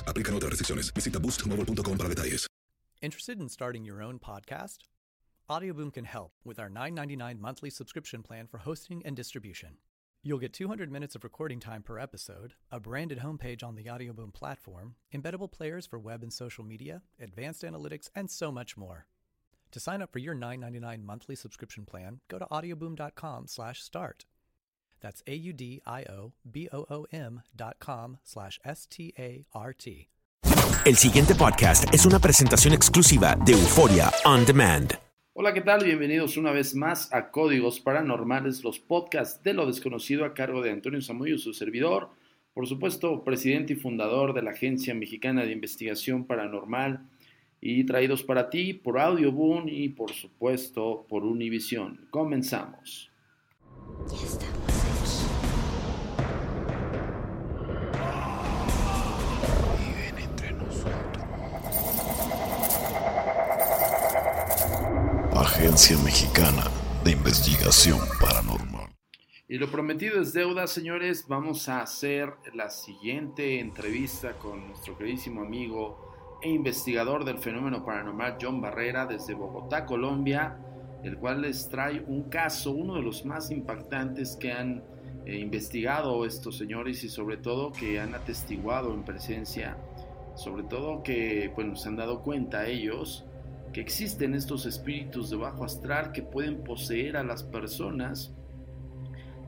Aplican otras restricciones. Visita boostmobile.com para detalles. Interested in starting your own podcast? Audioboom can help with our $9.99 monthly subscription plan for hosting and distribution. You'll get 200 minutes of recording time per episode, a branded homepage on the Audioboom platform, embeddable players for web and social media, advanced analytics, and so much more. To sign up for your $9.99 monthly subscription plan, go to audioboom.com/start. That's a-u-d-i-o-b-o-o-m dot com slash S-T-A-R-T. El siguiente podcast es una presentación exclusiva de Euforia On Demand. Hola, ¿qué tal? Bienvenidos una vez más a Códigos Paranormales, los podcasts de lo desconocido a cargo de Antonio Zamudio, su servidor, por supuesto, presidente y fundador de la Agencia Mexicana de Investigación Paranormal y traídos para ti por Audioboom y por supuesto por Univision. Comenzamos. Agencia Mexicana de Investigación Paranormal. Y lo prometido es deuda, señores. Vamos a hacer la siguiente entrevista con nuestro queridísimo amigo e investigador del fenómeno paranormal John Barrera desde Bogotá, Colombia, el cual les trae un caso, uno de los más impactantes que han eh, investigado estos señores y sobre todo que han atestiguado en presencia, sobre todo que pues, nos han dado cuenta ellos que existen estos espíritus de bajo astral que pueden poseer a las personas.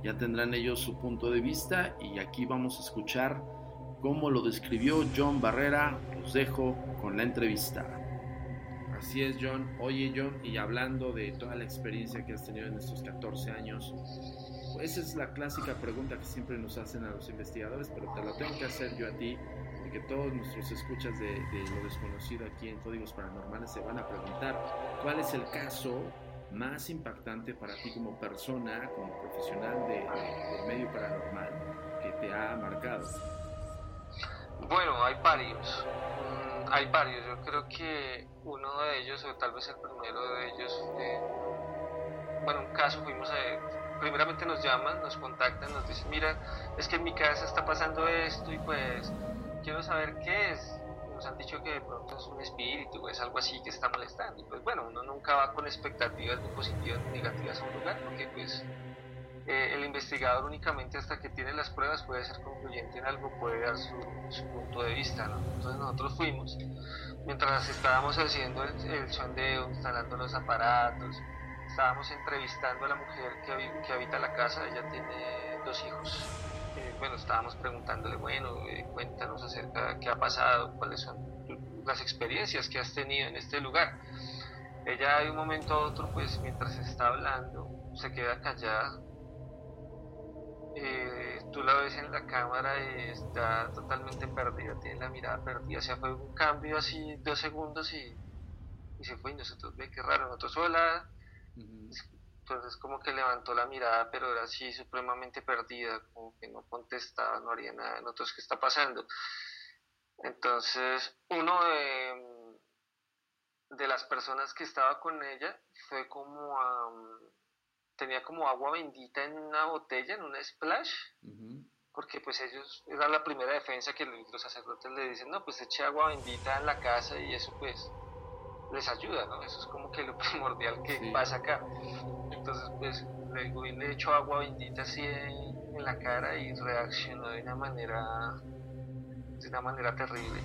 Ya tendrán ellos su punto de vista y aquí vamos a escuchar cómo lo describió John Barrera. Los dejo con la entrevista. Así es, John. Oye, John, y hablando de toda la experiencia que has tenido en estos 14 años, pues esa es la clásica pregunta que siempre nos hacen a los investigadores, pero te la tengo que hacer yo a ti, porque todos nuestros escuchas de, de lo desconocido aquí en Códigos Paranormales se van a preguntar cuál es el caso más impactante para ti como persona, como profesional de, de- del medio paranormal que te ha marcado. Bueno, hay varios. Mm, hay varios. Yo creo que uno de ellos, o tal vez el primero de ellos, eh, bueno, un caso fuimos a. Primeramente nos llaman, nos contactan, nos dicen: Mira, es que en mi casa está pasando esto y pues quiero saber qué es. Nos han dicho que de pronto es un espíritu es algo así que está molestando. Y pues bueno, uno nunca va con expectativas ni positivas ni negativas a un lugar porque pues eh, el investigador únicamente hasta que tiene las pruebas puede ser concluyente en algo, puede dar su, punto de vista. ¿no? Entonces nosotros fuimos, mientras estábamos haciendo el, el sondeo, instalando los aparatos, estábamos entrevistando a la mujer que, habi- que habita la casa, ella tiene dos hijos, bueno, estábamos preguntándole, bueno, eh, cuéntanos acerca de qué ha pasado, cuáles son las experiencias que has tenido en este lugar. Ella de un momento a otro, pues mientras está hablando, se queda callada. Eh, tú la ves en la cámara y está totalmente perdida, tiene la mirada perdida. O sea, fue un cambio así, dos segundos y, y se fue. Y nosotros, ve qué raro, nosotros sola. Entonces como que levantó la mirada, pero era así supremamente perdida, como que no contestaba, no haría nada. Nosotros, ¿qué está pasando? Entonces, uno de, de las personas que estaba con ella fue como a, tenía como agua bendita en una botella, en una splash, porque pues ellos, era la primera defensa que los sacerdotes le dicen, no, pues eche agua bendita en la casa y eso pues les ayuda, ¿no? Eso es como que lo primordial que pasa acá. Entonces, pues, le, le echó agua bendita así en, la cara y reaccionó de una manera de una manera terrible.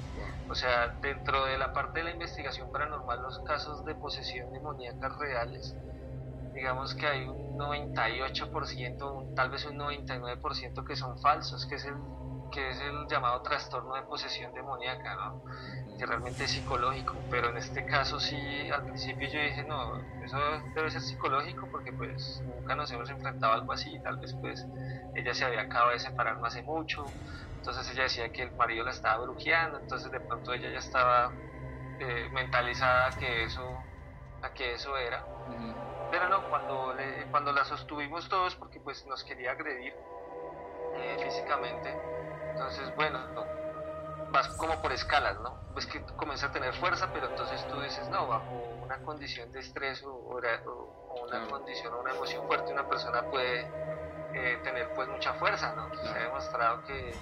O sea, dentro de la parte de la investigación paranormal, los casos de posesión demoníaca reales, digamos que hay un 98%, tal vez un 99% que son falsos, que es el que es el llamado trastorno de posesión demoníaca, ¿no? que realmente es psicológico, pero en este caso sí, al principio yo dije, no, eso debe ser psicológico porque pues nunca nos hemos enfrentado a algo así, tal vez pues ella se había acabado de separar no hace mucho, entonces ella decía que el marido la estaba brujeando, entonces de pronto ella ya estaba eh, mentalizada que eso, a que eso era. Pero no, cuando, cuando la sostuvimos todos porque pues nos quería agredir eh, físicamente, entonces bueno, vas como por escalas, ¿no? Pues que comienza a tener fuerza, pero entonces tú dices, no, bajo una condición de estrés o, una condición o una emoción fuerte, una persona puede eh, tener pues mucha fuerza, ¿no? Se ha demostrado que,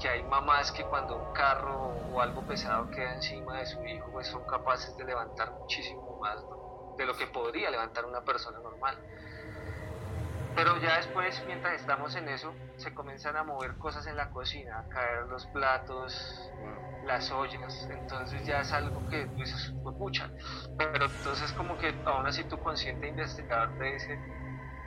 que hay mamás que cuando un carro o algo pesado queda encima de su hijo, pues son capaces de levantar muchísimo más de lo que podría levantar una persona normal. Pero ya después, mientras estamos en eso, se comienzan a mover cosas en la cocina, a caer los platos, las ollas, entonces ya es algo que tú dices, mucha. Pero entonces como que aún así tu consciente investigador te dice,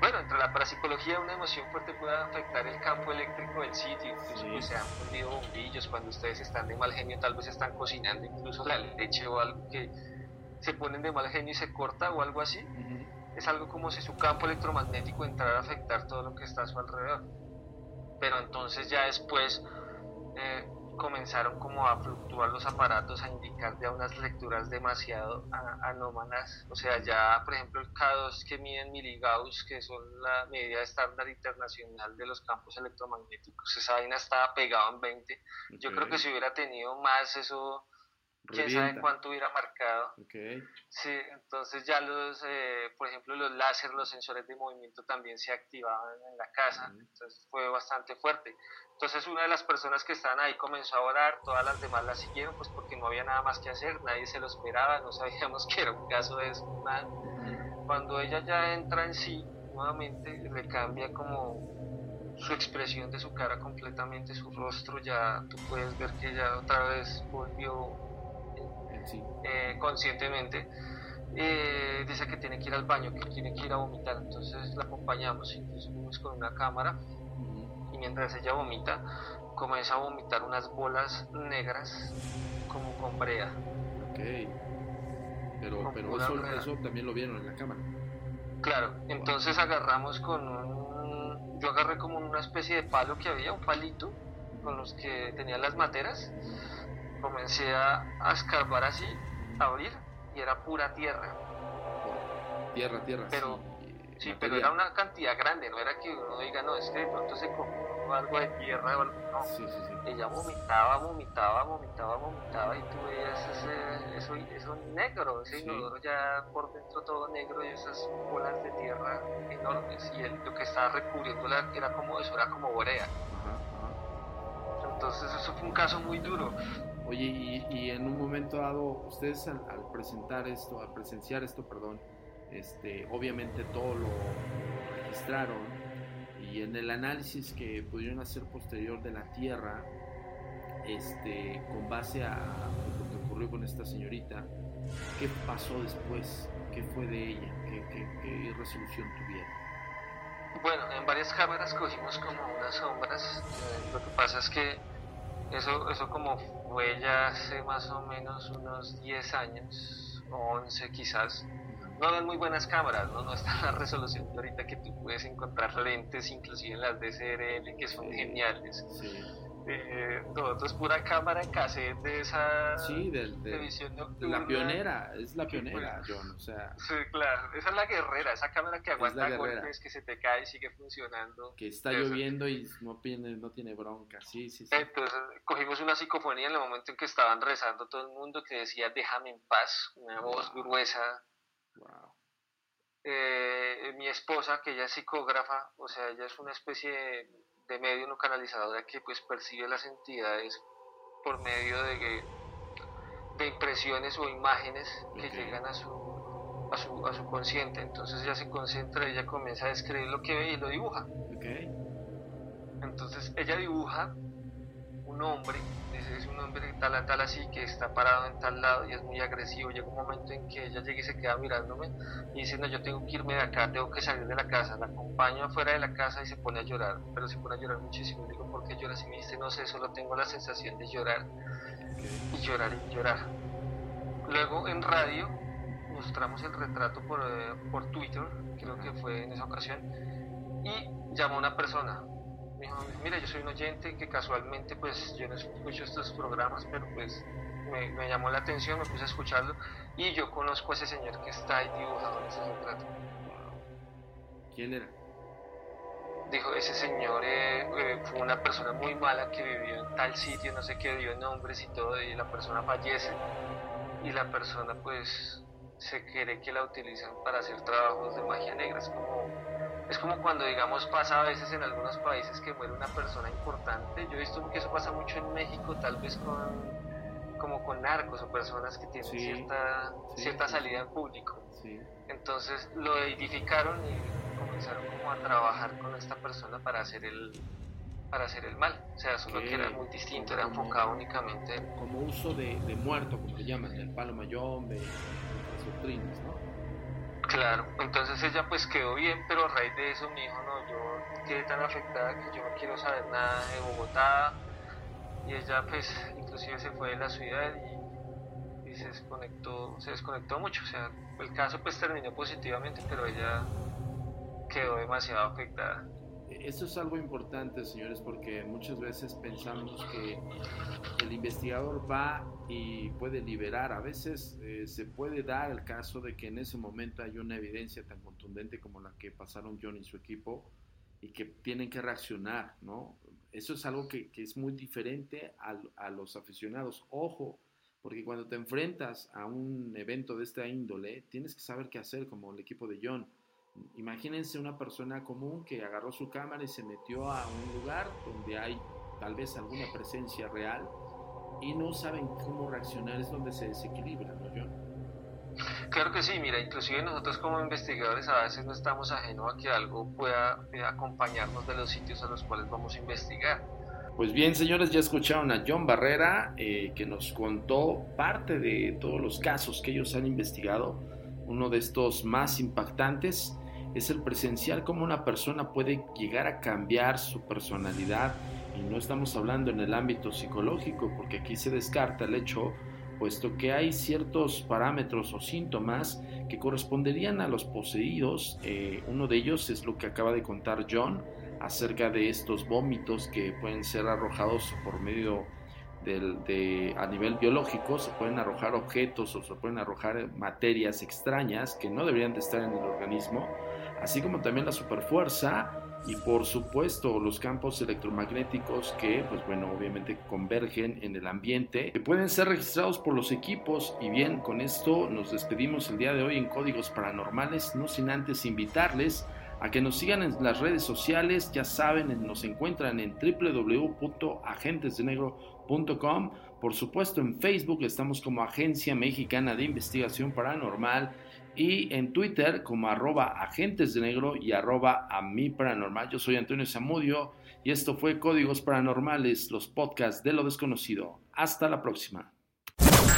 bueno, entre la parapsicología una emoción fuerte puede afectar el campo eléctrico del sitio, incluso pues, se han fundido bombillos cuando ustedes están de mal genio, tal vez están cocinando incluso la leche o algo que se ponen de mal genio y se corta o algo así es algo como si su campo electromagnético entrara a afectar todo lo que está a su alrededor. Pero entonces ya después eh, comenzaron como a fluctuar los aparatos, a indicar ya unas lecturas demasiado anómalas. O sea, ya por ejemplo el K2 que miden miligauss, que son la medida estándar internacional de los campos electromagnéticos, esa vaina estaba pegado en 20. Yo creo que si hubiera tenido más eso quién sabe cuánto hubiera marcado. Sí, entonces ya los, eh, por ejemplo, los láser, los sensores de movimiento también se activaban en la casa, entonces fue bastante fuerte. Entonces una de las personas que estaban ahí comenzó a orar, todas las demás la siguieron, pues porque no había nada más que hacer, nadie se lo esperaba, no sabíamos que era un caso de eso. Cuando ella ya entra en sí, nuevamente le cambia como su expresión de su cara completamente, su rostro, ya tú puedes ver que ya otra vez volvió eh, conscientemente, eh, dice que tiene que ir al baño, que tiene que ir a vomitar. Entonces la acompañamos, incluso fuimos con una cámara y mientras ella vomita, comienza a vomitar unas bolas negras como con brea. Ok. Pero, pero eso, eso, también lo vieron en la cámara. Claro, entonces agarramos con un... Yo agarré como una especie de palo que había, un palito, con los que tenía las materas comencé a, escarbar así, a abrir, y era pura tierra. Tierra, tierra. Pero, sí, pero era una cantidad grande, no era que uno diga, no, es que de pronto se comió algo de tierra no. Ella vomitaba, vomitaba, vomitaba, vomitaba, y tú veías ese, eso, eso negro, ese inodoro ya por dentro todo negro y esas bolas de tierra enormes, y lo que estaba recubriendo era como eso, era como borea. Entonces eso fue un caso muy duro. Oye, y, en un momento dado, ustedes al, presentar esto, al presenciar esto, perdón, este, obviamente todo lo registraron y en el análisis que pudieron hacer posterior de la Tierra, este, con base a lo que ocurrió con esta señorita, ¿qué pasó después? ¿Qué fue de ella? ¿Qué, qué resolución tuvieron? Bueno, en varias cámaras cogimos como unas sombras. Eh, lo que pasa es que eso, eso como fue ya hace más o menos unos 10 años, o 11 quizás. No eran muy buenas cámaras, ¿no? No está la resolución de ahorita que tú puedes encontrar lentes, inclusive en las DSLR, que son geniales. Sí. Eh, todo es pura cámara en cassette de esa sí, de, visión nocturna. La pionera, es la pionera, John, o sea. Sí, claro, esa es la guerrera, esa cámara que aguanta golpes, que se te cae y sigue funcionando. Que está lloviendo y no tiene, no tiene bronca, sí, sí, sí. Entonces cogimos una psicofonía en el momento en que estaban rezando todo el mundo que decía déjame en paz, una voz gruesa. Wow. Eh, mi esposa, que ella es psicógrafa, o sea, ella es una especie de de medio no canalizadora que pues percibe las entidades por medio de, de impresiones o imágenes que llegan a su, a su, a su consciente. Entonces ella se concentra, ella comienza a describir lo que ve y lo dibuja. Entonces ella dibuja un hombre es un hombre tal a tal así que está parado en tal lado y es muy agresivo. Llega un momento en que ella llega y se queda mirándome y dice, no, yo tengo que irme de acá, tengo que salir de la casa. La acompaño afuera de la casa y se pone a llorar, pero se pone a llorar muchísimo. Digo, ¿por qué lloras? Y me dice, no sé, solo tengo la sensación de llorar y llorar y llorar. Luego en radio mostramos el retrato por, eh, por Twitter, creo que fue en esa ocasión, y llamó a una persona, me dijo, mira, yo soy un oyente que casualmente, pues yo no escucho estos programas, pero pues me, llamó la atención, me puse a escucharlo y yo conozco a ese señor que está ahí dibujado en ese retrato. ¿Quién era? Dijo, ese señor eh, eh, fue una persona muy mala que vivió en tal sitio, no sé qué, dio nombres y todo, y la persona fallece y la persona pues se cree que la utilizan para hacer trabajos de magia negra, es como es como cuando, digamos, pasa a veces en algunos países que muere una persona importante. Yo he visto que eso pasa mucho en México, tal vez con como con narcos o personas que tienen cierta, cierta salida en público. Entonces lo edificaron y comenzaron como a trabajar con esta persona para hacer el para hacer el mal. O sea, solo que era muy distinto, era enfocado únicamente Como uso de, de muerto, como se llaman, el palo mayón, de, las doctrinas, ¿no? Claro, entonces ella pues quedó bien, pero a raíz de eso me dijo, no, yo quedé tan afectada que yo no quiero saber nada de Bogotá. Y ella pues inclusive se fue de la ciudad y, se desconectó, se desconectó mucho. O sea, el caso pues terminó positivamente, pero ella quedó demasiado afectada. Eso es algo importante, señores, porque muchas veces pensamos que el investigador va y puede liberar. A veces eh, se puede dar el caso de que en ese momento hay una evidencia tan contundente como la que pasaron John y su equipo y que tienen que reaccionar, ¿no? Eso es algo que, es muy diferente a, a, los aficionados. Ojo, porque cuando te enfrentas a un evento de esta índole, tienes que saber qué hacer, como el equipo de John Imagínense una persona común que agarró su cámara y se metió a un lugar donde hay tal vez alguna presencia real y no saben cómo reaccionar, es donde se desequilibra, ¿no, John? Claro que sí, mira, inclusive nosotros como investigadores a veces no estamos ajenos a que algo pueda eh, acompañarnos de los sitios a los cuales vamos a investigar. Pues bien, señores, ya escucharon a John Barrera, eh, que nos contó parte de todos los casos que ellos han investigado. Uno de estos más impactantes es el presencial cómo una persona puede llegar a cambiar su personalidad y no estamos hablando en el ámbito psicológico porque aquí se descarta el hecho puesto que hay ciertos parámetros o síntomas que corresponderían a los poseídos. Eh, uno de ellos es lo que acaba de contar John acerca de estos vómitos que pueden ser arrojados por medio de, a nivel biológico, se pueden arrojar objetos o se pueden arrojar materias extrañas que no deberían de estar en el organismo así como también la superfuerza y por supuesto los campos electromagnéticos que pues bueno obviamente convergen en el ambiente que pueden ser registrados por los equipos. Y bien con esto nos despedimos el día de hoy en códigos paranormales no sin antes invitarles a que nos sigan en las redes sociales. Ya saben nos encuentran en www.agentesdenegro.com por supuesto en Facebook estamos como Agencia Mexicana de Investigación Paranormal y en Twitter como arroba agentes de negro y arroba a mi paranormal. Yo soy Antonio Zamudio y esto fue Códigos Paranormales, los podcasts de lo desconocido. Hasta la próxima.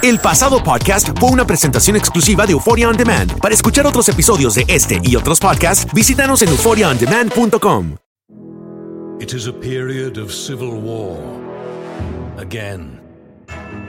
El pasado podcast fue una presentación exclusiva de Euphoria On Demand. Para escuchar otros episodios de este y otros podcasts, visítanos en euphoriaondemand.com. It is a period of civil war. Again.